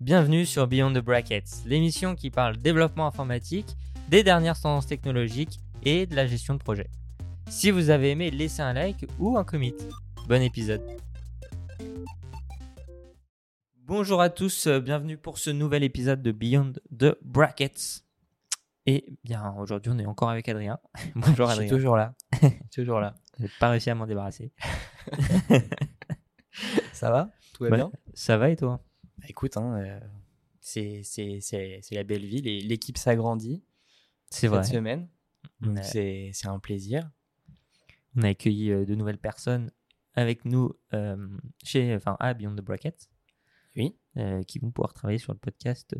Bienvenue sur Beyond the Brackets, l'émission qui parle développement informatique, des dernières tendances technologiques et de la gestion de projet. Si vous avez aimé, laissez un like ou un commit. Bon épisode. Bonjour à tous, euh, bienvenue pour ce nouvel épisode de Beyond the Brackets. Et bien aujourd'hui on est encore avec Adrien. Bonjour Je suis Adrien. toujours là. toujours là. J'ai pas réussi à m'en débarrasser. Ça va? Tout va Bah, bien? Ça va et toi? Bah, Écoute, hein, euh, c'est la belle vie. Les- L'équipe s'agrandit C'est cette vrai. semaine. Donc c'est un plaisir. On a accueilli euh, de nouvelles personnes avec nous euh, chez, enfin, à Beyond the Brackets. Oui. qui vont pouvoir travailler sur le podcast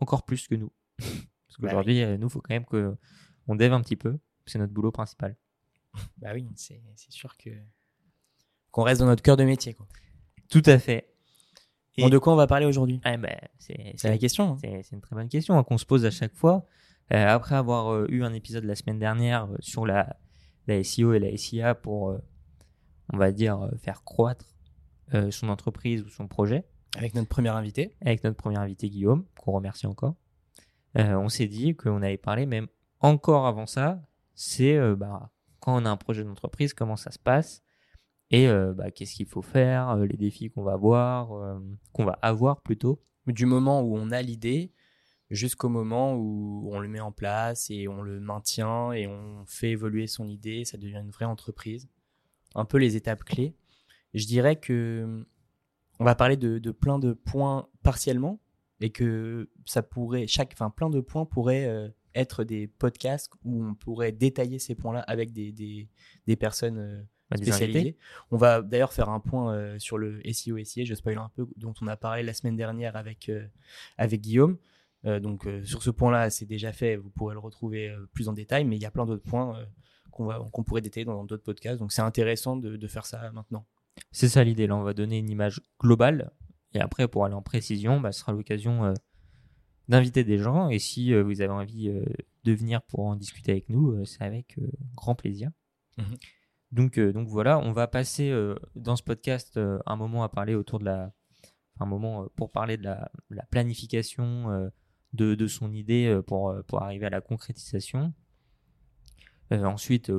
encore plus que nous. Parce Bah qu'aujourd'hui, nous, il faut quand même qu'on dev un petit peu. C'est notre boulot principal. Bah oui, c'est c'est sûr que qu'on reste dans notre cœur de métier. Quoi. Tout à fait. Et- Bon, de quoi on va parler aujourd'hui? Ah, ben, c'est la question. hein. c'est- une très bonne question hein, qu'on se pose à chaque fois. Euh, après avoir euh, eu un épisode la semaine dernière euh, sur la, la SEO et la SIA pour, euh, on va dire, euh, faire croître euh, son entreprise ou son projet, Avec notre premier invité. avec notre premier invité Guillaume, qu'on remercie encore, euh, on s'est dit qu'on allait parler même encore avant ça, c'est euh, bah, quand on a un projet d'entreprise, comment ça se passe et euh, bah, qu'est-ce qu'il faut faire, euh, les défis qu'on va avoir, euh, qu'on va avoir plutôt. Du moment où on a l'idée jusqu'au moment où on le met en place et on le maintient et on fait évoluer son idée, ça devient une vraie entreprise. Un peu les étapes clés. Je dirais que on va parler de, plein de points partiellement et que ça pourrait, chaque, enfin plein de points pourraient être des podcasts où on pourrait détailler ces points-là avec des, des personnes invités. On va d'ailleurs faire un point euh, sur le SEO SIA, je spoil un peu, dont on a parlé la semaine dernière avec, euh, avec Guillaume. Euh, donc sur ce point-là, c'est déjà fait, vous pourrez le retrouver plus en détail, mais il y a plein d'autres points qu'on pourrait détailler dans d'autres podcasts. Donc c'est intéressant de, de faire ça maintenant. C'est ça l'idée. Là, on va donner une image globale. Et après, pour aller en précision, bah, ce sera l'occasion d'inviter des gens. Et si vous avez envie de venir pour en discuter avec nous, c'est avec grand plaisir. Mhm. Donc, euh, donc voilà, on va passer euh, dans ce podcast euh, un moment à parler autour de la. Un moment pour parler de la, la planification de, de son idée pour, pour arriver à la concrétisation. Ensuite,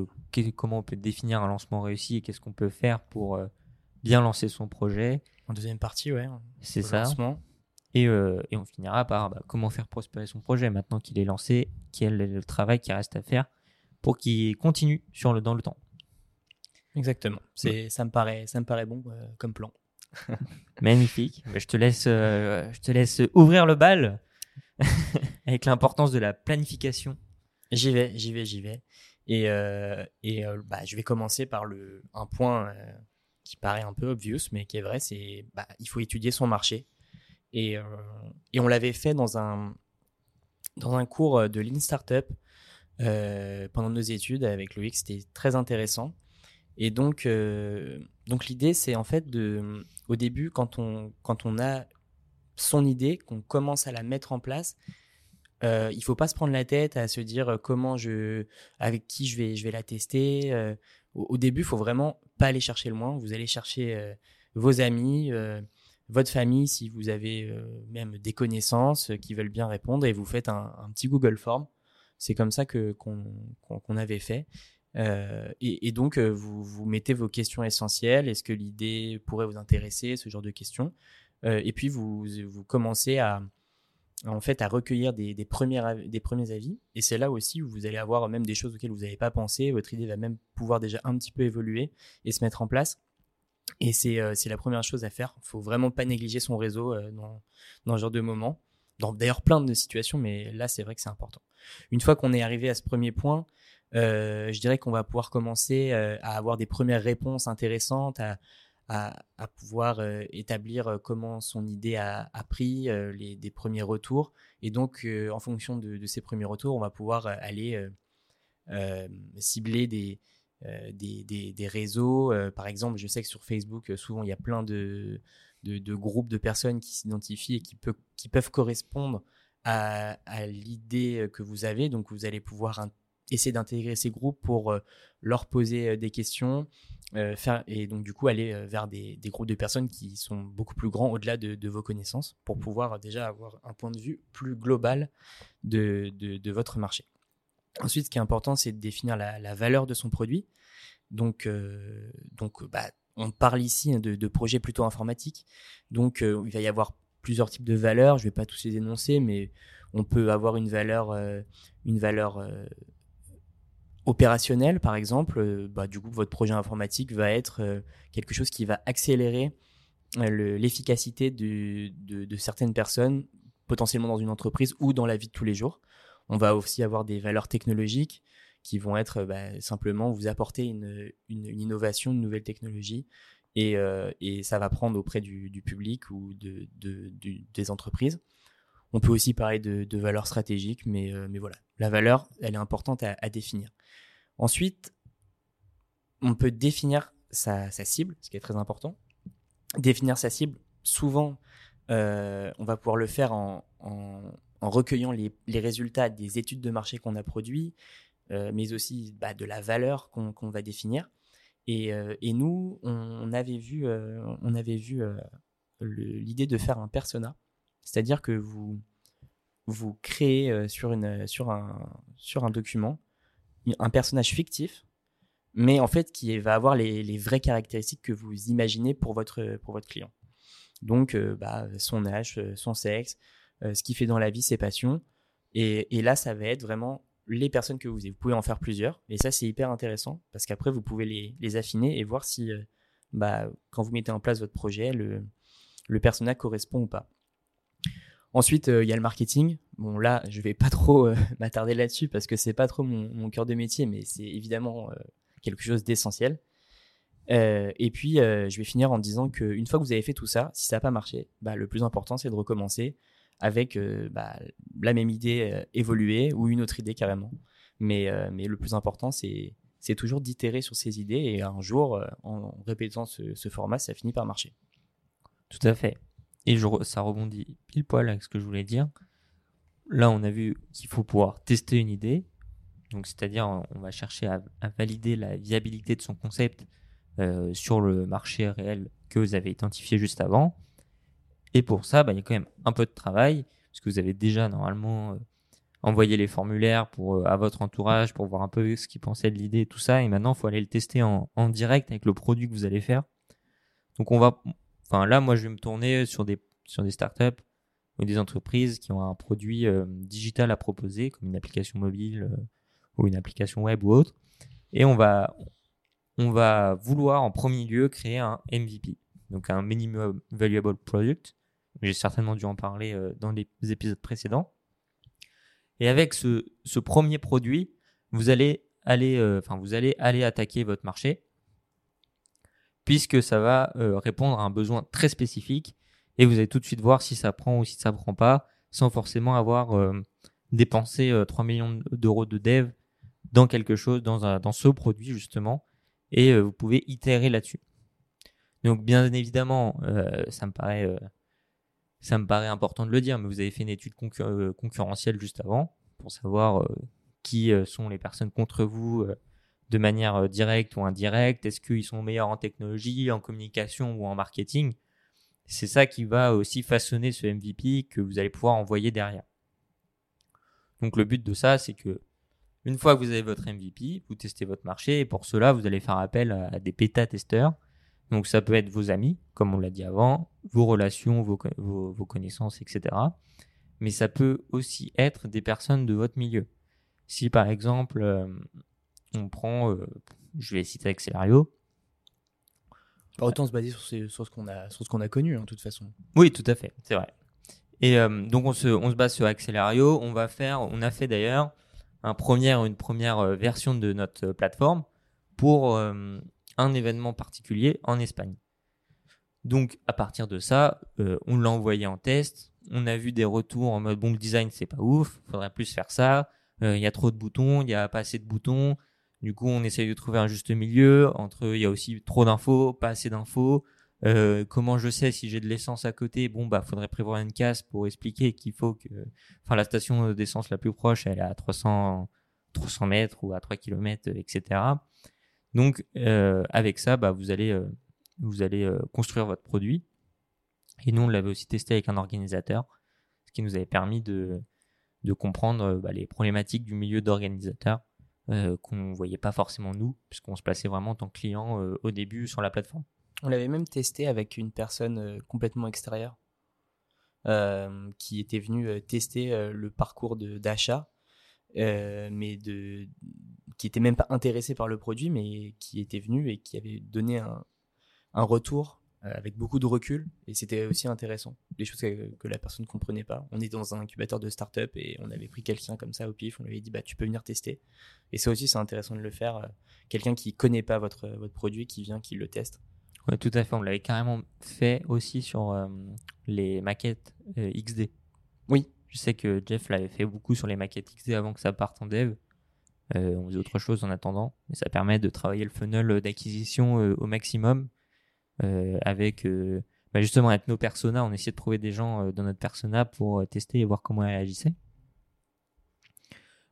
comment on peut définir un lancement réussi et qu'est-ce qu'on peut faire pour bien lancer son projet. En deuxième partie, ouais. C'est le ça. lancement. Et, et on finira par bah, comment faire prospérer son projet maintenant qu'il est lancé, quel est le travail qui reste à faire pour qu'il continue sur le, dans le temps. Exactement. C'est ça me paraît ça me paraît bon euh, comme plan. Magnifique. Bah, je, te laisse, euh, je te laisse ouvrir le bal avec l'importance de la planification. J'y vais, j'y vais, j'y vais. Et, euh, et bah, je vais commencer par le, un point qui paraît un peu obvious, mais qui est vrai, c'est bah, il faut étudier son marché. Et, et on l'avait fait dans un, dans un cours de Lean Startup pendant nos études avec Loïc, c'était très intéressant. Et donc, euh, donc l'idée, c'est en fait de, au début, quand on, quand on a son idée, qu'on commence à la mettre en place, euh, il faut pas se prendre la tête à se dire euh, comment je, avec qui je vais, je vais la tester. euh, au, début, il faut vraiment pas aller chercher loin. Vous allez chercher vos amis, votre famille, si vous avez même des connaissances qui veulent bien répondre, et vous faites un, petit Google Form. C'est comme ça que qu'on qu'on avait fait. Euh, et, donc, euh, vous, vous mettez vos questions essentielles. Est-ce que l'idée pourrait vous intéresser Ce genre de questions? Euh, et puis, vous, commencez à, en fait à recueillir des, premiers avis. Et c'est là aussi où vous allez avoir même des choses auxquelles vous n'avez pas pensé. Votre idée va même pouvoir déjà un petit peu évoluer et se mettre en place. Et c'est la première chose à faire. Il faut vraiment pas négliger son réseau dans, dans ce genre de moment. Dans d'ailleurs plein de situations, mais là c'est vrai que c'est important. Une fois qu'on est arrivé à ce premier point, euh, je dirais qu'on va pouvoir commencer euh, à avoir des premières réponses intéressantes, à, pouvoir euh, établir comment son idée a, a pris, les, des premiers retours. Et donc, en fonction de, ces premiers retours, on va pouvoir aller cibler des, réseaux. Par exemple, je sais que sur Facebook, souvent, il y a plein de, de, de groupes de personnes qui s'identifient et qui, peuvent correspondre à, l'idée que vous avez. Donc, vous allez pouvoir essayer d'intégrer ces groupes pour leur poser des questions, faire, et donc du coup aller vers des, groupes de personnes qui sont beaucoup plus grands au-delà de, vos connaissances pour pouvoir déjà avoir un point de vue plus global de, votre marché. Ensuite, ce qui est important, c'est de définir la, valeur de son produit. Donc, donc bah, on parle ici de, projets plutôt informatiques. Donc, il va y avoir plusieurs types de valeurs. Je ne vais pas tous les énoncer, mais on peut avoir une valeur, une valeur opérationnel, par exemple, euh, bah, du coup, votre projet informatique va être euh, quelque chose qui va accélérer euh, l'efficacité de, de, certaines personnes, potentiellement dans une entreprise ou dans la vie de tous les jours. On va aussi avoir des valeurs technologiques qui vont être bah, simplement vous apporter une, une, innovation, une nouvelle technologie, et, et, ça va prendre auprès du, public ou de, des entreprises. On peut aussi parler de, valeurs stratégiques, mais, mais voilà, la valeur, elle est importante à, définir. Ensuite, on peut définir sa, cible, ce qui est très important. Définir sa cible, souvent, euh, on va pouvoir le faire en, recueillant les, résultats des études de marché qu'on a produits, euh, mais aussi bah, de la valeur qu'on va définir. Et, euh, nous, on, avait vu, on avait vu l'idée de faire un persona, c'est-à-dire que vous, vous créez sur, une, sur, un, sur un document un personnage fictif, mais en fait qui va avoir les, vraies caractéristiques que vous imaginez pour votre, pour votre client. Donc, euh, bah, son âge, euh, son sexe, euh, ce qu'il fait dans la vie, ses passions. Et, là, ça va être vraiment les personnes que vous avez. Vous pouvez en faire plusieurs. Et ça, c'est hyper intéressant parce qu'après, vous pouvez les, affiner et voir si, bah, quand vous mettez en place votre projet, le, le personnage correspond ou pas. Ensuite, il y a le marketing. Bon, là, je vais pas trop euh, m'attarder là-dessus parce que c'est pas trop mon, cœur de métier, mais c'est évidemment euh, quelque chose d'essentiel. Euh, et puis, je vais finir en disant qu'une fois que vous avez fait tout ça, si ça n'a pas marché, bah, le plus important, c'est de recommencer avec bah, la même idée évoluée ou une autre idée carrément. Mais, mais le plus important, c'est toujours d'itérer sur ces idées et un jour, en répétant ce, format, ça finit par marcher. Tout à fait. Et ça rebondit pile poil avec ce que je voulais dire là, on a vu qu'il faut pouvoir tester une idée. Donc, c'est-à-dire, on va chercher à, valider la viabilité de son concept euh, sur le marché réel que vous avez identifié juste avant. Et pour ça, bah, il y a quand même un peu de travail, parce que vous avez déjà normalement euh, envoyé les formulaires pour, euh, à votre entourage pour voir un peu ce qu'ils pensaient de l'idée tout ça. Et maintenant, il faut aller le tester en, en, direct avec le produit que vous allez faire. Donc, on va, enfin là, moi, je vais me tourner sur des, sur des startups ou des entreprises qui ont un produit euh, digital à proposer, comme une application mobile ou une application web ou autre. Et on va, on va vouloir en premier lieu créer un MVP, donc un Minimum Valuable Product. J'ai certainement dû en parler euh, dans les épisodes précédents. Et avec ce, premier produit, vous allez aller, enfin, vous allez aller attaquer votre marché, puisque ça va répondre à un besoin très spécifique et vous allez tout de suite voir si ça prend ou si ça prend pas, sans forcément avoir euh, dépensé 3 euh, millions d'euros de dev dans quelque chose, dans, un, dans ce produit justement, et euh, vous pouvez itérer là-dessus. Donc bien évidemment, ça me paraît ça me paraît important de le dire, mais vous avez fait une étude concurrentielle juste avant pour savoir qui sont les personnes contre vous de manière directe ou indirecte. Est-ce qu'ils sont meilleurs en technologie, en communication ou en marketing? C'est ça qui va aussi façonner ce MVP que vous allez pouvoir envoyer derrière. Donc le but de ça, c'est que une fois que vous avez votre MVP, vous testez votre marché et pour cela, vous allez faire appel à des bêta-testeurs. Donc ça peut être vos amis, comme on l'a dit avant, vos relations, vos, connaissances, etc. Mais ça peut aussi être des personnes de votre milieu. Si par exemple, euh, on prend, euh, je vais citer Accelerio, autant se baser sur, ce qu'on a, sur ce qu'on a connu, hein, de toute façon. Oui, tout à fait, c'est vrai. Et euh, donc on se, on se base sur Accelerio. On va faire, on a fait d'ailleurs un premier, une première version de notre plateforme pour un événement particulier en Espagne. Donc à partir de ça, on l'a envoyé en test. On a vu des retours en mode bon le design c'est pas ouf, faudrait plus faire ça. Il y a trop de boutons, il y a pas assez de boutons. Du coup, on essaye de trouver un juste milieu entre il y a aussi trop d'infos, pas assez d'infos. Euh, comment je sais si j'ai de l'essence à côté Bon, bah, faudrait prévoir une case pour expliquer qu'il faut que, enfin, la station d'essence la plus proche, elle est à 300, 300 mètres ou à 3 km, etc. Donc, avec ça, bah, vous allez, vous allez construire votre produit. Et nous, on l'avait aussi testé avec un organisateur, ce qui nous avait permis de, comprendre bah, les problématiques du milieu d'organisateur qu'on ne voyait pas forcément nous, puisqu'on se plaçait vraiment en tant que client au début sur la plateforme. On l'avait même testé avec une personne euh, complètement extérieure euh, qui était venue euh, tester le parcours d'achat, mais de, qui était même pas intéressé par le produit, mais qui était venu et qui avait donné un, un retour avec beaucoup de recul et c'était aussi intéressant. Des choses que, la personne ne comprenait pas. On est dans un incubateur de start-up et on avait pris quelqu'un comme ça au pif, on lui avait dit bah tu peux venir tester. Et ça aussi c'est intéressant de le faire. Quelqu'un qui connaît pas votre, votre produit, qui vient, qui le teste. Ouais, tout à fait. On l'avait carrément fait aussi sur euh, les maquettes euh, XD. Oui. Je sais que Jeff l'avait fait beaucoup sur les maquettes XD avant que ça parte en dev. Euh, on faisait autre chose en attendant, mais ça permet de travailler le funnel d'acquisition au maximum avec bah, justement avec nos personas. On essayait de trouver des gens dans notre persona pour tester et voir comment ils réagissaient.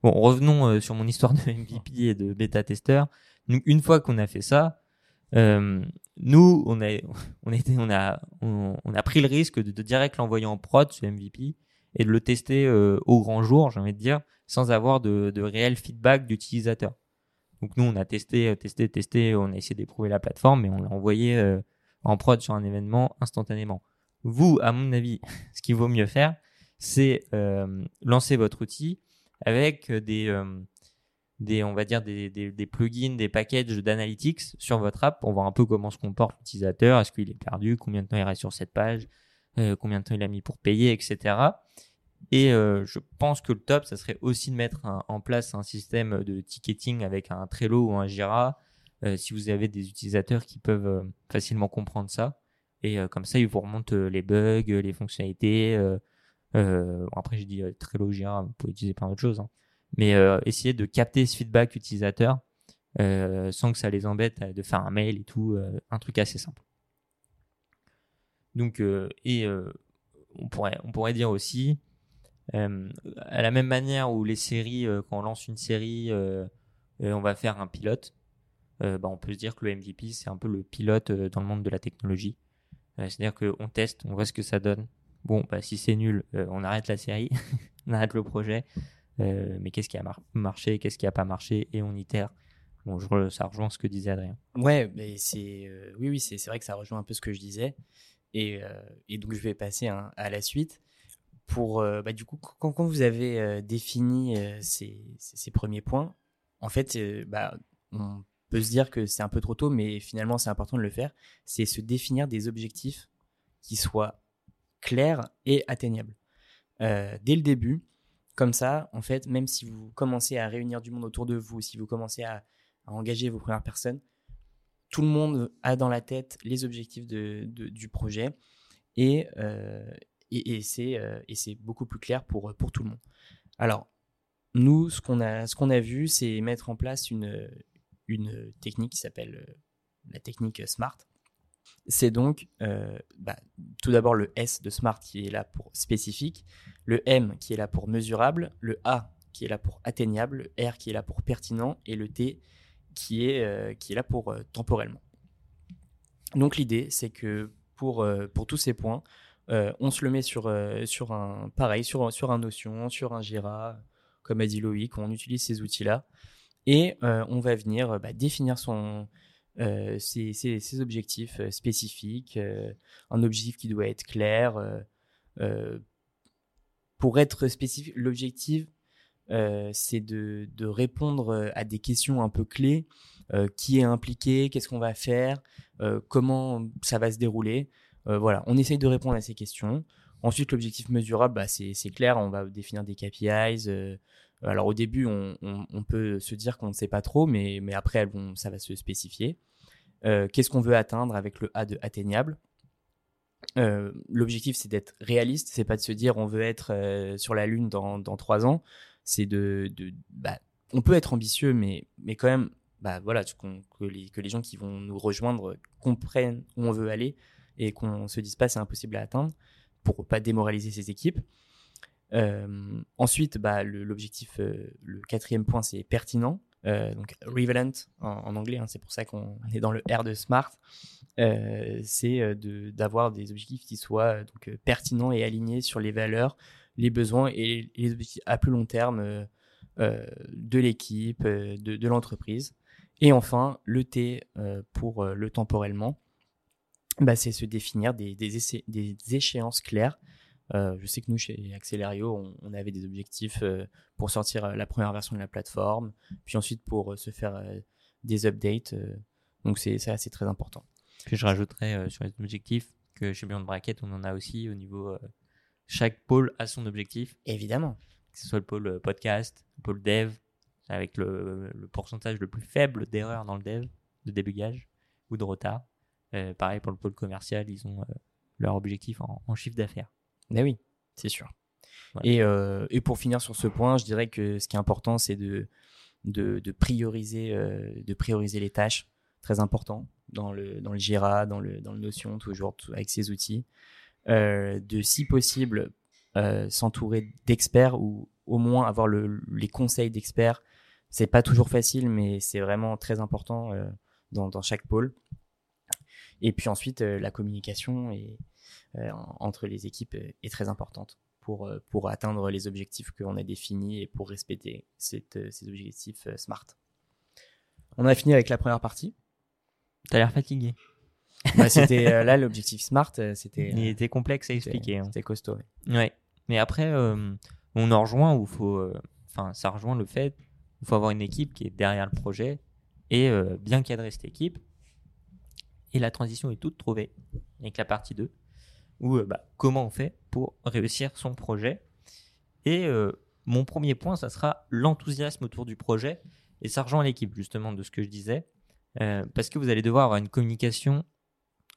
Bon, revenons sur mon histoire de MVP et de bêta-testeur. Donc, une fois qu'on a fait ça, euh, nous, on a, on, était, on, a, on, a pris le risque de, direct l'envoyer en prod, ce MVP, et de le tester euh, au grand jour, j'ai envie de dire, sans avoir de, réel feedback d'utilisateur. Donc nous, on a testé, euh, testé, testé, on a essayé d'éprouver la plateforme, mais on l'a envoyé en prod sur un événement instantanément. Vous, à mon avis, ce qu'il vaut mieux faire, c'est lancer votre outil avec des, on va dire des, des plugins, des packages d'analytics sur votre app pour voir un peu comment se comporte l'utilisateur, est-ce qu'il est perdu, combien de temps il reste sur cette page, euh, combien de temps il a mis pour payer, etc. Et euh, je pense que le top, ça serait aussi de mettre en place un système de ticketing avec un Trello ou un Jira, euh, si vous avez des utilisateurs qui peuvent facilement comprendre ça. Et comme ça, ils vous remontent les bugs, les fonctionnalités. après, j'ai dit Trello, Jira, vous pouvez utiliser plein d'autres choses. Hein mais essayer de capter ce feedback utilisateur sans que ça les embête de faire un mail et tout, un truc assez simple. Donc, et on, pourrait, on pourrait dire aussi, à la même manière où les séries, quand on lance une série, on va faire un pilote, bah, on peut se dire que le MVP, c'est un peu le pilote dans le monde de la technologie. C'est-à-dire qu'on teste, on voit ce que ça donne. Bon, bah, si c'est nul, on arrête la série, on arrête le projet, euh, mais qu'est-ce qui a marché, qu'est-ce qui a pas marché, et on itère. Bon, ça rejoint ce que disait Adrien. Ouais, mais c'est euh, oui, oui, c'est vrai que ça rejoint un peu ce que je disais, et, euh, et donc je vais passer à la suite. Pour bah, du coup, quand, vous avez défini ces, ces, premiers points, en fait, bah, on peut se dire que c'est un peu trop tôt, mais finalement c'est important de le faire. C'est se définir des objectifs qui soient clairs et atteignables. dès le début, comme ça, en fait, même si vous commencez à réunir du monde autour de vous, si vous commencez à, engager vos premières personnes, tout le monde a dans la tête les objectifs du projet et, euh, euh, et c'est beaucoup plus clair pour, tout le monde. Alors, nous, ce qu'on a, vu, c'est mettre en place une, technique qui s'appelle euh, la technique SMART. C'est donc bah, tout d'abord le S de SMART qui est là pour spécifique, le M qui est là pour mesurable, le A qui est là pour atteignable, le R qui est là pour pertinent et le T est, euh, qui est là pour euh, temporellement. Donc l'idée, c'est que pour, euh, pour tous ces points, on se le met sur, sur un pareil, sur, sur un Notion, sur un Jira, comme a dit Loïc, on utilise ces outils-là. Et on va venir bah, définir son, ses, objectifs spécifiques, un objectif qui doit être clair, pour être spécifique, l'objectif, euh, c'est de, répondre euh, à des questions un peu clés. Euh, qui est impliqué Qu'est-ce qu'on va faire Comment ça va se dérouler Voilà, on essaye de répondre à ces questions. Ensuite, l'objectif mesurable, bah, c'est clair, on va définir des KPIs. alors au début, on, peut se dire qu'on ne sait pas trop, mais, mais après, ça va se spécifier. Qu'est-ce qu'on veut atteindre avec le A de atteignable? L'objectif, c'est d'être réaliste. C'est pas de se dire on veut être sur la lune dans, trois ans. C'est de, bah, on peut être ambitieux, mais mais quand même, bah voilà, que les, que les gens qui vont nous rejoindre comprennent où on veut aller et qu'on se dise pas c'est impossible à atteindre pour pas démoraliser ces équipes. ensuite, bah, l'objectif, le, quatrième point, c'est pertinent. donc relevant en, anglais, hein, c'est pour ça qu'on est dans le R de Smart. c'est d'avoir des objectifs qui soient donc pertinents et alignés sur les valeurs, les besoins et les objectifs à plus long terme de l'équipe, de, de l'entreprise. Et enfin, le T pour le temporellement, bah, c'est se définir des, des, échéances claires. Euh, je sais que nous, chez Accelerio, on, avait des objectifs euh, pour sortir euh, la première version de la plateforme, puis ensuite pour se faire des updates. donc, c'est ça, c'est très important. Que je rajouterais sur les objectifs que chez Beyond Bracket, on en a aussi au niveau. Chaque pôle a son objectif. Évidemment. Que ce soit le pôle podcast, le pôle dev, avec le, le pourcentage le plus faible d'erreurs dans le dev, de débugage ou de retard. Euh, pareil pour le pôle commercial, ils ont euh, leur objectif en, chiffre d'affaires. Mais oui, c'est sûr. Et, euh, et, pour finir sur ce point, je dirais que ce qui est important, c'est de, de, prioriser, de prioriser les tâches, très important, dans le, dans le Jira, dans le, dans le Notion, toujours avec ces outils. De, si possible, s'entourer d'experts ou au moins avoir le, les conseils d'experts. C'est pas toujours facile, mais c'est vraiment très important dans, dans, chaque pôle. Et puis ensuite, euh, la communication euh, entre les équipes est très importante pour, euh, pour atteindre les objectifs qu'on a définis et pour respecter ces objectifs SMART. On a fini avec la première partie. T'as l'air fatigué. Bah, c'était là l'objectif Smart, c'était. Il était complexe à expliquer. C'était hein. costaud. Ouais. Mais après, on en rejoint où faut, enfin, ça rejoint le fait, il faut avoir une équipe qui est derrière le projet et bien cadrer cette équipe et la transition est toute trouvée avec la partie 2, où euh, bah, comment on fait pour réussir son projet. Et euh, mon premier point, ça sera l'enthousiasme autour du projet, et ça rejoint l'équipe justement de ce que je disais, euh, parce que vous allez devoir avoir une communication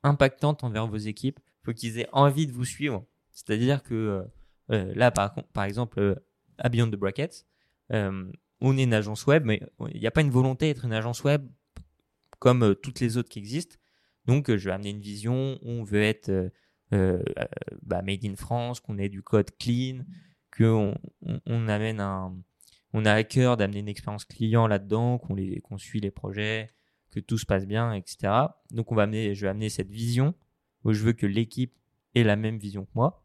impactante envers vos équipes. Il faut qu'ils aient envie de vous suivre. C'est-à-dire que là, par, exemple, à Beyond the Brackets, on est une agence web, mais il n'y a pas une volonté d'être une agence web comme toutes les autres qui existent. Donc, euh, je vais amener une vision on veut être euh, euh, bah, made in France, qu'on ait du code clean, qu'on on, amène un, on a à cœur d'amener une expérience client là-dedans, qu'on suit les projets, que tout se passe bien, etc. Donc, on va amener, je vais amener cette vision où je veux que l'équipe ait la même vision que moi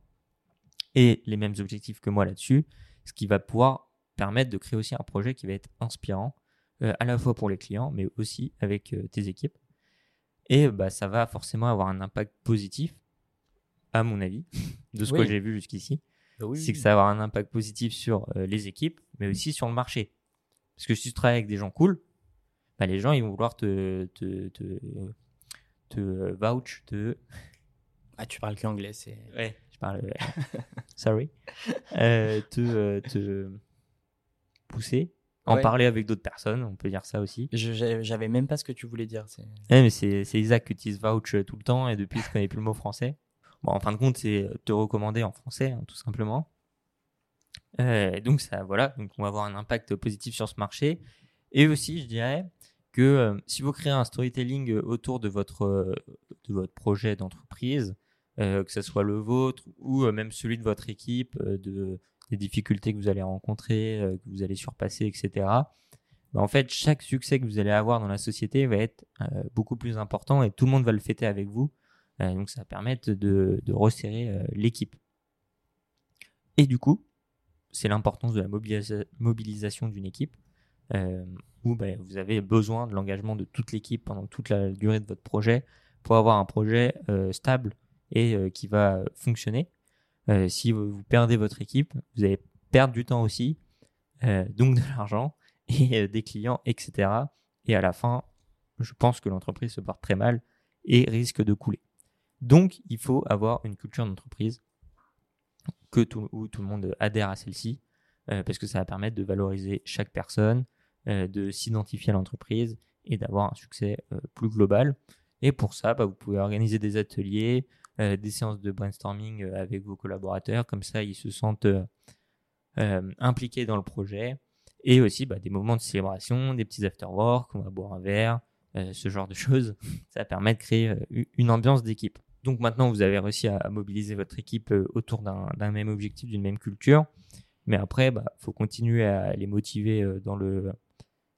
et les mêmes objectifs que moi là-dessus, ce qui va pouvoir permettre de créer aussi un projet qui va être inspirant, à la fois pour les clients, mais aussi avec tes équipes. Et bah, ça va forcément avoir un impact positif, à mon avis, de ce que j'ai vu jusqu'ici. Bah c'est que ça va avoir un impact positif sur euh, les équipes, mais aussi sur le marché. Parce que si tu travailles avec des gens cool, bah, les gens ils vont vouloir te, te, te, te vouch, te. Ah, tu parles qu'anglais, c'est. Ouais, je parle. Sorry. Euh, te, euh, te pousser en parler avec d'autres personnes, on peut dire ça aussi. J'avais même pas ce que tu voulais dire. mais c'est Isaac qui utilise vouch tout le temps et depuis je connais plus le mot français. Bon, en fin de compte, c'est te recommander en français, hein, tout simplement. Euh, donc ça, voilà, donc on va avoir un impact positif sur ce marché. Et aussi, je dirais que euh, si vous créez un storytelling autour de votre euh, de votre projet d'entreprise, que ce soit le vôtre ou même celui de votre équipe, de des difficultés que vous allez rencontrer, euh, que vous allez surpasser, etc. Bah, en fait, chaque succès que vous allez avoir dans la société va être euh, beaucoup plus important et tout le monde va le fêter avec vous. Euh, donc, ça va permettre de, resserrer l'équipe. Et du coup, c'est l'importance de la mobilisation d'une équipe où bah, vous avez besoin de l'engagement de toute l'équipe pendant toute la durée de votre projet pour avoir un projet stable et qui va fonctionner. Euh, si vous, perdez votre équipe, vous allez perdre du temps aussi, euh, donc de l'argent et euh, des clients, etc. Et à la fin, je pense que l'entreprise se porte très mal et risque de couler. Donc, il faut avoir une culture d'entreprise que tout, où tout le monde adhère à celle-ci, parce que ça va permettre de valoriser chaque personne, de s'identifier à l'entreprise et d'avoir un succès plus global. Et pour ça, bah, vous pouvez organiser des ateliers, euh, des séances de brainstorming euh, avec vos collaborateurs, comme ça ils se sentent euh, impliqués dans le projet, et aussi bah, des moments de célébration, des petits after-work, on va boire un verre, ce genre de choses. Ça permet de créer une ambiance d'équipe. Donc maintenant, vous avez réussi à, mobiliser votre équipe euh, autour d'un même objectif, d'une même culture. Mais après, il bah, faut continuer à les motiver euh, dans le,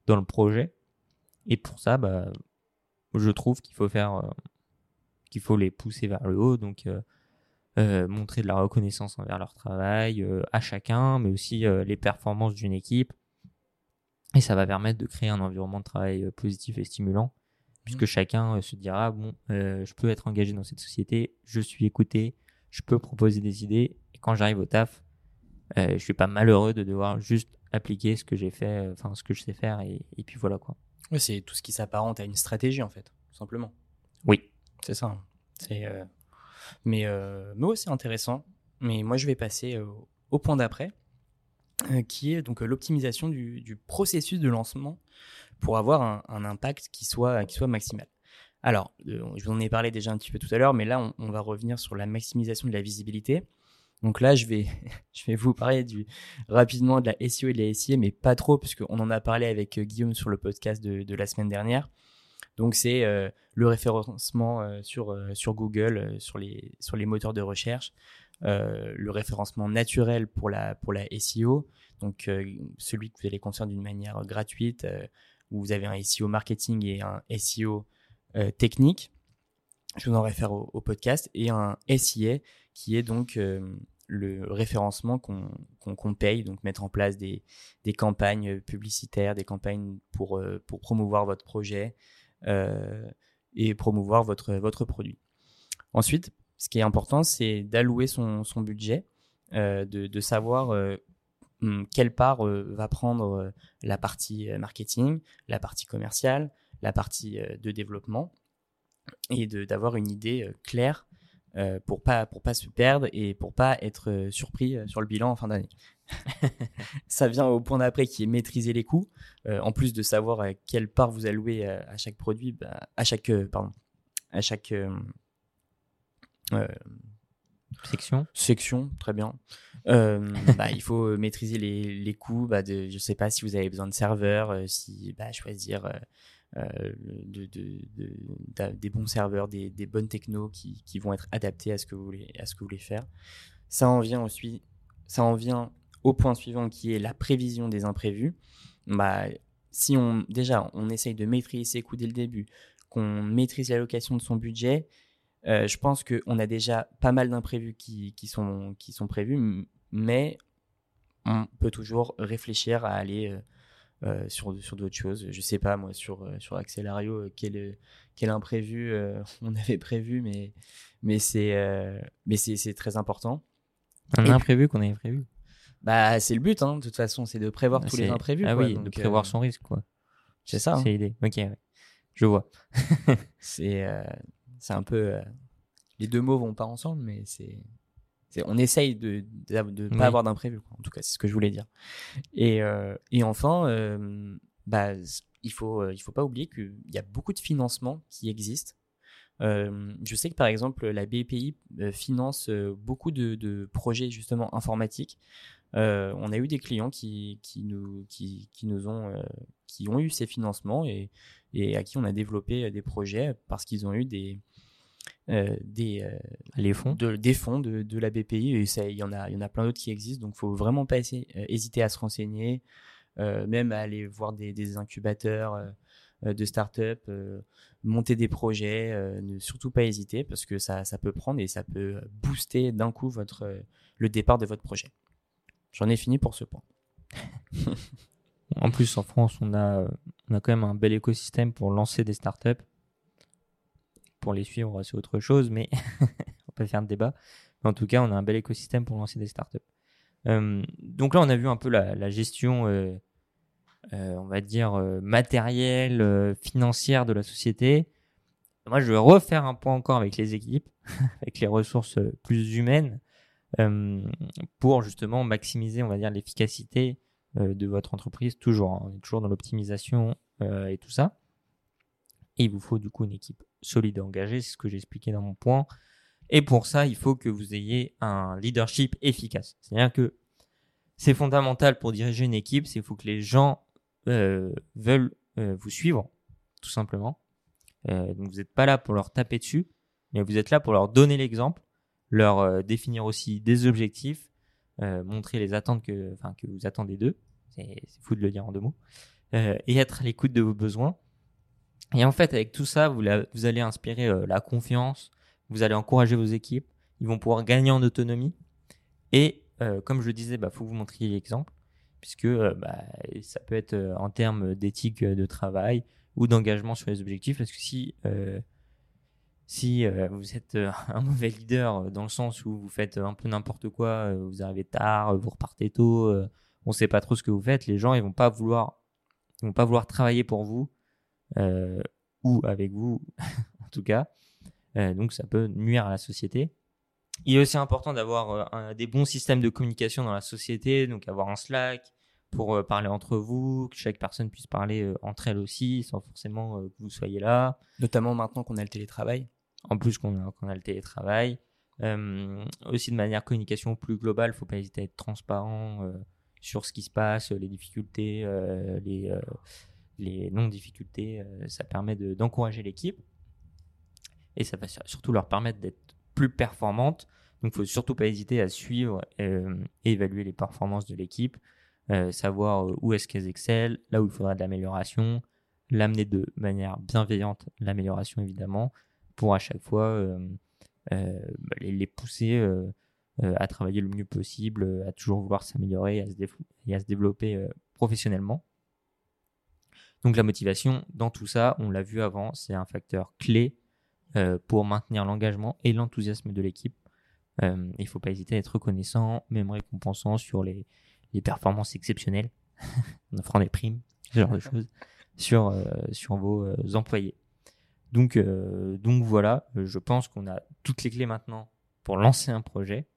dans le projet. Et pour ça, bah, je trouve qu'il faut faire, euh, qu'il faut les pousser vers le haut. Donc, montrer de la reconnaissance envers leur travail à chacun, mais aussi les performances d'une équipe. Et ça va permettre de créer un environnement de travail positif et stimulant puisque mmh. chacun euh, se dira bon, euh, je peux être engagé dans cette société, je suis écouté, je peux proposer des idées, et quand j'arrive au taf, euh, je suis pas malheureux de devoir juste appliquer ce que j'ai fait, enfin ce que je sais faire, et, puis voilà quoi. Oui, c'est tout ce qui s'apparente à une stratégie en fait, tout simplement. Oui, c'est ça. Hein. C'est mais mais c'est intéressant. Mais moi, je vais passer au point d'après, qui est donc l'optimisation du, du, processus de lancement pour avoir un, impact qui soit, qui soit maximal. Alors, euh, je vous en ai parlé déjà un petit peu tout à l'heure, mais là, on, va revenir sur la maximisation de la visibilité. Donc là, je vais, vous parler rapidement de la SEO et de la SIA, mais pas trop, puisqu'on en a parlé avec euh, Guillaume sur le podcast de, la semaine dernière. Donc c'est euh, le référencement sur, sur Google, sur, les, sur moteurs de recherche, le référencement naturel pour la, pour la SEO, donc celui que vous allez construire d'une manière gratuite, où vous avez un SEO marketing et un SEO euh, technique. Je vous en réfère au, podcast. Et un SIA qui est donc euh, le référencement qu'on paye, donc mettre en place des, campagnes publicitaires, des campagnes pour, euh, promouvoir votre projet et promouvoir votre, produit. Ensuite, ce qui est important, c'est d'allouer son, budget, de, savoir Hum, quelle part euh, va prendre euh, la partie euh, marketing, la partie commerciale, la partie de développement, et d'avoir une idée claire pour pas pour pas se perdre et pour pas être surpris sur le bilan en fin d'année. ça vient au point d'après qui est maîtriser les coûts. en plus de savoir quelle part vous allouez à chaque produit, bah, à chaque pardon, à chaque Section. Section, très bien. Euh, bah, il faut maîtriser les, les coûts. Bah, de, je ne sais pas si vous avez besoin de serveurs, euh, si bah, choisir euh, de, des bons serveurs, des, bonnes technos qui, vont être adaptés à ce que vous voulez, faire. Ça en vient au point suivant qui est la prévision des imprévus. Bah, si on déjà on essaye de maîtriser ses coûts dès le début, qu'on maîtrise l'allocation de son budget, euh, je pense qu'on a déjà pas mal d'imprévus qui, qui, sont, qui sont prévus, mais on peut toujours réfléchir à aller euh, euh, sur, sur d'autres choses. Je sais pas, moi, sur, sur Accelario, quel, quel imprévu on avait prévu, mais, mais c'est mais c'est très important. Un imprévu qu'on avait prévu bah, c'est le but, hein, de toute façon, c'est de prévoir tous les imprévus. Ah oui, de prévoir son risque, quoi. C'est ça. Hein. C'est l'idée. Ok, je vois. c'est c'est un peu. Euh, les deux mots vont pas ensemble, mais c'est. On essaye de ne pas avoir d'imprévu, en tout cas, c'est ce que je voulais dire. Et, euh, et enfin, euh, bah, il faut, il faut pas oublier qu'il y a beaucoup de financements qui existent. je sais que par exemple, la BPI finance beaucoup de, de, projets justement informatiques. on a eu des clients qui, qui nous, qui, qui nous ont, qui ont eu ces financements et, et à qui on a développé des projets parce qu'ils ont eu des, euh, des, euh, les fonds. De, des fonds de, de la BPI. Il y, en a, y en a plein d'autres qui existent. Donc, il faut vraiment pas essayer, euh, hésiter à se renseigner, même à aller voir des, des incubateurs de start-up, monter des projets. ne surtout pas hésiter parce que ça, ça peut prendre et ça peut booster d'un coup votre, le départ de votre projet. J'en ai fini pour ce point. en plus, en France, on a, on a quand même un bel écosystème pour lancer des startups pour les suivre, c'est autre chose, mais on peut faire un débat. En tout cas, on a un bel écosystème pour lancer des startups. Euh, donc là, on a vu un peu la, gestion, euh, euh, on va dire, matérielle, financière de la société. Moi, je vais refaire un point encore avec les équipes, avec les ressources plus humaines, pour justement maximiser, on va dire, l'efficacité de votre entreprise. Toujours, hein. on est toujours dans l'optimisation et tout ça. Et il vous faut du coup une équipe solide et engagée, c'est ce que j'ai expliqué dans mon point. Et pour ça, il faut que vous ayez un leadership efficace. C'est-à-dire que c'est fondamental pour diriger une équipe, c'est qu'il faut que les gens euh, veulent euh, vous suivre, tout simplement. Euh, donc vous n'êtes pas là pour leur taper dessus, mais vous êtes là pour leur donner l'exemple, leur euh, définir aussi des objectifs, montrer les attentes que, vous attendez d'eux. C'est fou de le dire en deux mots. Et être à l'écoute de vos besoins. Et en fait, avec tout ça, vous, allez inspirer la confiance, vous allez encourager vos équipes, ils vont pouvoir gagner en autonomie. Et comme je le disais, il bah, faut que vous montriez l'exemple, puisque bah, ça peut être en termes d'éthique de travail ou d'engagement sur les objectifs, parce que si si euh, vous êtes euh, un mauvais leader euh, dans le sens où vous faites un peu n'importe quoi, vous arrivez tard, vous repartez tôt, on ne sait pas trop ce que vous faites, les gens ils vont pas vouloir travailler pour vous ou avec vous en tout cas. donc ça peut nuire à la société. Il est aussi important d'avoir des bons systèmes de communication dans la société, donc avoir un Slack pour parler entre vous, que chaque personne puisse parler entre elles aussi, sans forcément que vous soyez là. Notamment maintenant qu'on a le télétravail en plus qu'on a, a, le télétravail. Euh, aussi de manière communication plus globale, il ne faut pas hésiter à être transparent euh, sur ce qui se passe, les difficultés, euh, les, les non-difficultés. ça permet d'encourager l'équipe et ça va surtout leur permettre d'être plus performante. Donc il ne faut surtout pas hésiter à suivre et évaluer les performances de l'équipe, savoir où est-ce qu'elles excellent, là où il faudra de l'amélioration, l'amener de manière bienveillante, l'amélioration évidemment, pour à chaque fois euh, euh, bah, les, pousser euh, à travailler le mieux possible, à toujours vouloir s'améliorer et à se développer professionnellement. Donc la motivation, dans tout ça, on l'a vu avant, c'est un facteur clé pour maintenir l'engagement et l'enthousiasme de l'équipe. il ne faut pas hésiter à être reconnaissant, même récompensant sur les, les performances exceptionnelles, en offrant des primes, ce genre de choses, sur, sur vos employés. Donc, euh, donc voilà, je pense qu'on a toutes les clés maintenant pour lancer un projet.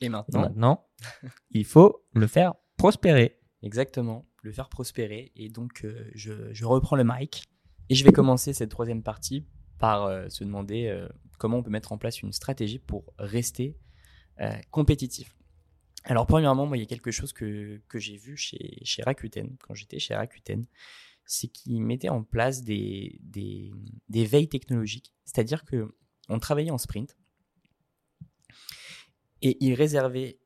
Et maintenant, maintenant il faut le faire prospérer. Exactement, le faire prospérer. Et donc, euh, je, reprends le mic et je vais commencer cette troisième partie par euh, se demander comment on peut mettre en place une stratégie pour rester compétitif. Alors, premièrement, il y a quelque chose que, j'ai vu chez, chez Rakuten, quand j'étais chez Rakuten c'est qu'ils mettaient en place des, des, veilles technologiques. C'est-à-dire que on travaillait en sprint et ils réservaient,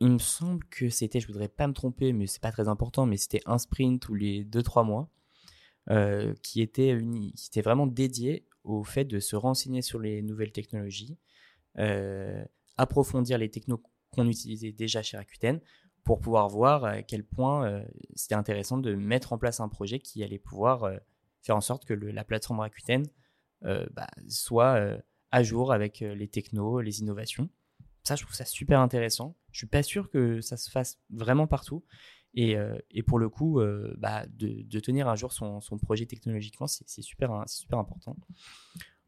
il me semble que c'était, je voudrais pas me tromper, mais c'est pas très important, mais c'était un sprint tous les 2-3 mois euh, qui, était qui était vraiment dédié au fait de se renseigner sur les nouvelles technologies, euh, approfondir les technos qu'on utilisait déjà chez Rakuten pour pouvoir voir à quel point euh, c'était intéressant de mettre en place un projet qui allait pouvoir euh, faire en sorte que la plateforme Rakuten euh, bah, soit à jour avec les technos, les innovations. Ça, je trouve ça super intéressant. Je suis pas sûr que ça se fasse vraiment partout. Et, et pour le coup, bah, de, tenir à jour son, son projet technologiquement, c'est super, hein, super important.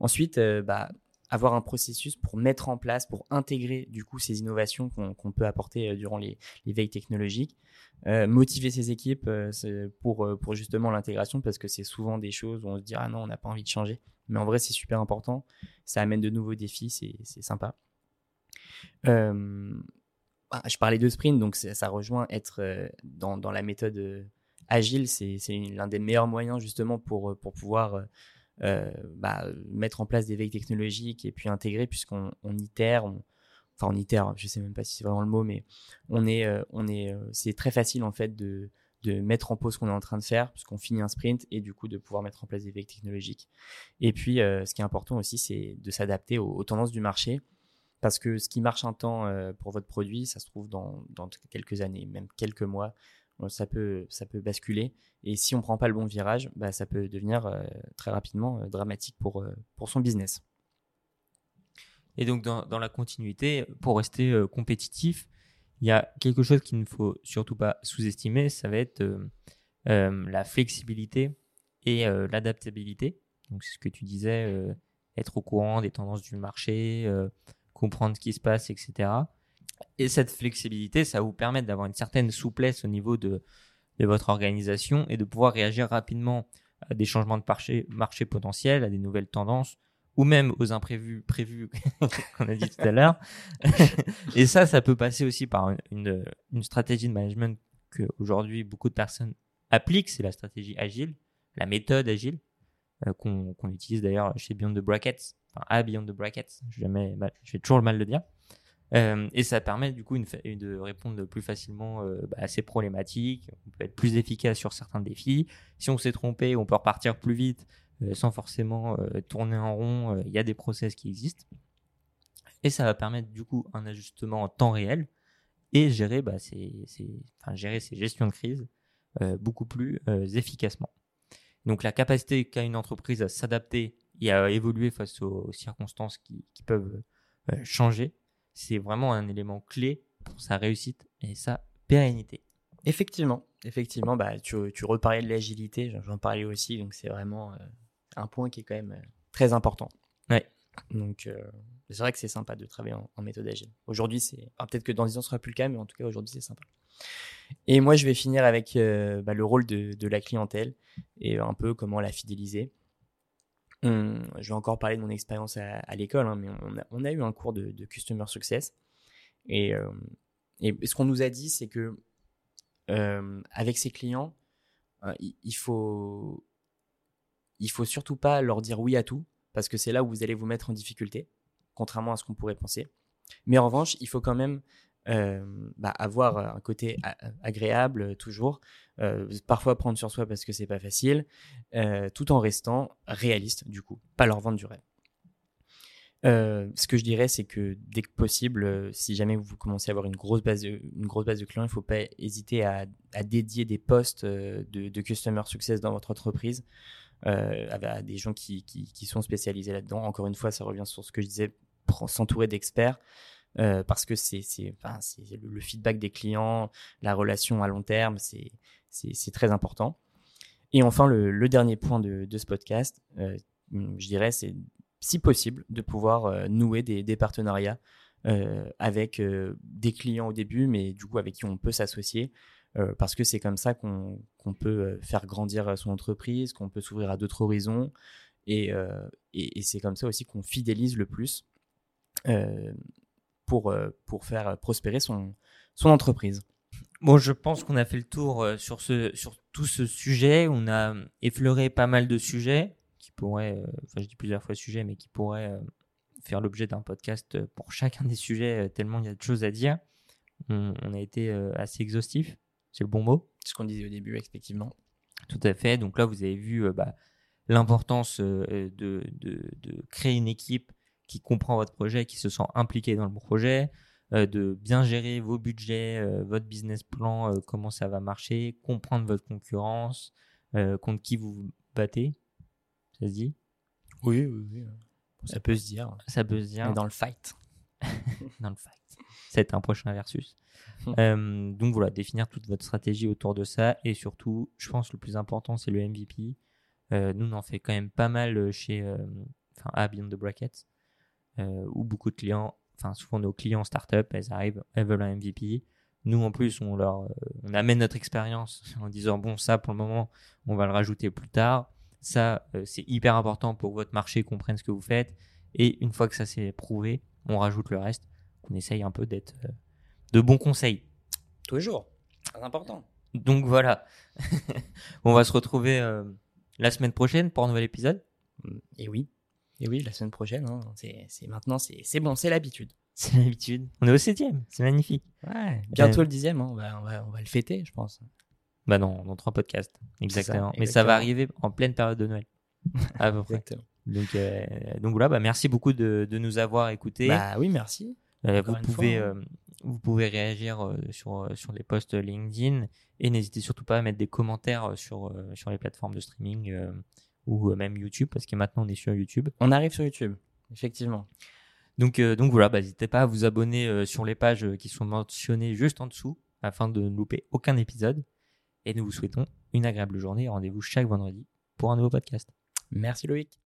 Ensuite, bah, avoir un processus pour mettre en place, pour intégrer du coup ces innovations qu'on peut apporter euh, durant les, veilles technologiques, euh, motiver ses équipes euh, pour, pour justement l'intégration parce que c'est souvent des choses où on se dit ah non on n'a pas envie de changer, mais en vrai c'est super important, ça amène de nouveaux défis, c'est sympa. Je parlais de sprint, donc ça rejoint être dans, dans, la méthode agile, c'est l'un des meilleurs moyens justement pour, pour pouvoir euh, bah, mettre en place des veilles technologiques et puis intégrer, puisqu'on on itère, enfin on itère, je sais même pas si c'est vraiment le mot, mais on est, euh, on est, euh, c'est très facile en fait de mettre en pause ce qu'on est en train de faire, puisqu'on finit un sprint, et du coup de pouvoir mettre en place des veilles technologiques. Et puis, ce qui est important aussi, c'est de s'adapter aux, tendances du marché, parce que ce qui marche un temps pour votre produit, ça se trouve dans, quelques années, même quelques mois, ça peut, ça peut basculer. Et si on prend pas le bon virage, bah, ça peut devenir euh, très rapidement euh, dramatique pour, euh, son business. Et donc, dans, dans la continuité, pour rester compétitif, il y a quelque chose qu'il ne faut surtout pas sous-estimer, ça va être la flexibilité et l'adaptabilité. Donc, c'est ce que tu disais, être au courant des tendances du marché, comprendre ce qui se passe, etc. Et cette flexibilité, ça vous permettre d'avoir une certaine souplesse au niveau de, de, votre organisation et de pouvoir réagir rapidement à des changements de marché, marché potentiels, à des nouvelles tendances ou même aux imprévus prévus qu'on a dit tout à l'heure. et ça, ça peut passer aussi par une, une stratégie de management que aujourd'hui beaucoup de personnes appliquent, c'est la stratégie agile, la méthode agile, euh, qu'on utilise d'ailleurs chez Beyond the Brackets enfin A Beyond the Brackets, je vais toujours le mal le dire. Euh, et ça permet du coup de répondre plus facilement euh, bah, à ces problématiques. On peut être plus efficace sur certains défis. Si on s'est trompé, on peut repartir plus vite euh, sans forcément tourner en rond. Il y a des process qui existent. Et ça va permettre du coup un ajustement en temps réel et gérer, bah, ces, enfin, gérer ces gestions de crise beaucoup plus efficacement. Donc la capacité qu'a une entreprise à s'adapter et à évoluer face aux, circonstances qui, qui peuvent changer, c'est vraiment un élément clé pour sa réussite et sa pérennité. Effectivement, effectivement, bah, tu, tu reparlais de l'agilité, j'en parlais aussi, donc c'est vraiment euh, un point qui est quand même euh, très important. Ouais. Donc euh, c'est vrai que c'est sympa de travailler en, méthode agile. Aujourd'hui, c'est peut-être que dans 10 ans ce sera plus le cas, mais en tout cas aujourd'hui c'est sympa. Et moi, je vais finir avec bah, le rôle de, de, la clientèle et un peu comment la fidéliser. Hum, je vais encore parler de mon expérience à, l'école, hein, mais on a, eu un cours de, Customer Success. Et, euh, et ce qu'on nous a dit, c'est que euh, avec ses clients, euh, il, faut, il faut surtout pas leur dire oui à tout, parce que c'est là où vous allez vous mettre en difficulté, contrairement à ce qu'on pourrait penser. Mais en revanche, il faut quand même bah, avoir un côté agréable toujours, parfois prendre sur soi parce que c'est pas facile, tout en restant réaliste du coup, pas leur vendre du rêve. ce que je dirais, c'est que dès que possible, si jamais vous commencez à avoir une grosse base de, une grosse base de clients, il ne faut pas hésiter à, dédier des postes de, customer success dans votre entreprise à, des gens qui sont spécialisés là-dedans. Encore une fois, ça revient sur ce que je disais, s'entourer d'experts. Euh, parce que c'est enfin, le, feedback des clients, la relation à long terme, c'est très important. Et enfin, le, dernier point de, de ce podcast, euh, je dirais, c'est si possible de pouvoir euh, nouer des, partenariats avec des clients au début, mais du coup avec qui on peut s'associer. parce que c'est comme ça qu'on peut faire grandir son entreprise, qu'on peut s'ouvrir à d'autres horizons, et, et, c'est comme ça aussi qu'on fidélise le plus pour faire prospérer son, son entreprise. Bon, je pense qu'on a fait le tour euh, sur, ce, sur tout ce sujet. On a effleuré pas mal de sujets qui pourraient, euh, enfin je dis plusieurs fois sujet, mais qui pourraient faire l'objet d'un podcast pour chacun des sujets, tellement il y a de choses à dire. On, a été assez exhaustif, c'est le bon mot. Ce qu'on disait au début, effectivement. Tout à fait. Donc là, vous avez vu bah, l'importance de, de, de, créer une équipe qui comprend votre projet, qui se sent impliqué dans le projet, euh, de bien gérer vos budgets, euh, votre business plan, euh, comment ça va marcher, comprendre votre concurrence, contre qui vous vous battez. Ça se dit? Oui, oui, oui. Ça peut se dire. Ça peut se dire. dans le fight. dans le fight. C'est un prochain versus. donc voilà, définir toute votre stratégie autour de ça. Et surtout, je pense que le plus important, c'est le MVP. nous, on en fait quand même pas mal chez enfin, à Beyond the Brackets. Euh, où beaucoup de clients, enfin souvent nos clients startup, elles arrivent, elles veulent un MVP. Nous en plus, on leur, euh, on amène notre expérience en disant bon ça pour le moment, on va le rajouter plus tard. Ça, euh, c'est hyper important pour que votre marché comprenne ce que vous faites. Et une fois que ça s'est prouvé, on rajoute le reste. On essaye un peu d'être de bons conseils. Toujours. Très important. Donc voilà. on va se retrouver la semaine prochaine pour un nouvel épisode. Et oui. Et oui, la semaine prochaine, hein, c'est maintenant, c'est bon, c'est l'habitude. C'est l'habitude. On est au septième, c'est magnifique. Ouais, bientôt le dixième, hein, on, va, on, va, on, va, le fêter, je pense. Bah non, dans trois podcasts, exactement. Mais ça va arriver en pleine période de Noël, à peu près. Donc, euh, donc voilà, bah merci beaucoup de, de, nous avoir écoutés. Bah oui, merci. Euh, vous, pouvez, hein. euh, vous pouvez réagir euh, sur, sur les posts LinkedIn et n'hésitez surtout pas à mettre des commentaires sur, sur les plateformes de streaming ou euh, même YouTube, parce que maintenant on est sur YouTube. On arrive sur YouTube, effectivement. Donc, euh, donc voilà, bah, n'hésitez pas à vous abonner euh, sur les pages qui sont mentionnées juste en dessous afin de ne louper aucun épisode. Et nous vous souhaitons une agréable journée. Rendez-vous chaque vendredi pour un nouveau podcast. Merci Loïc.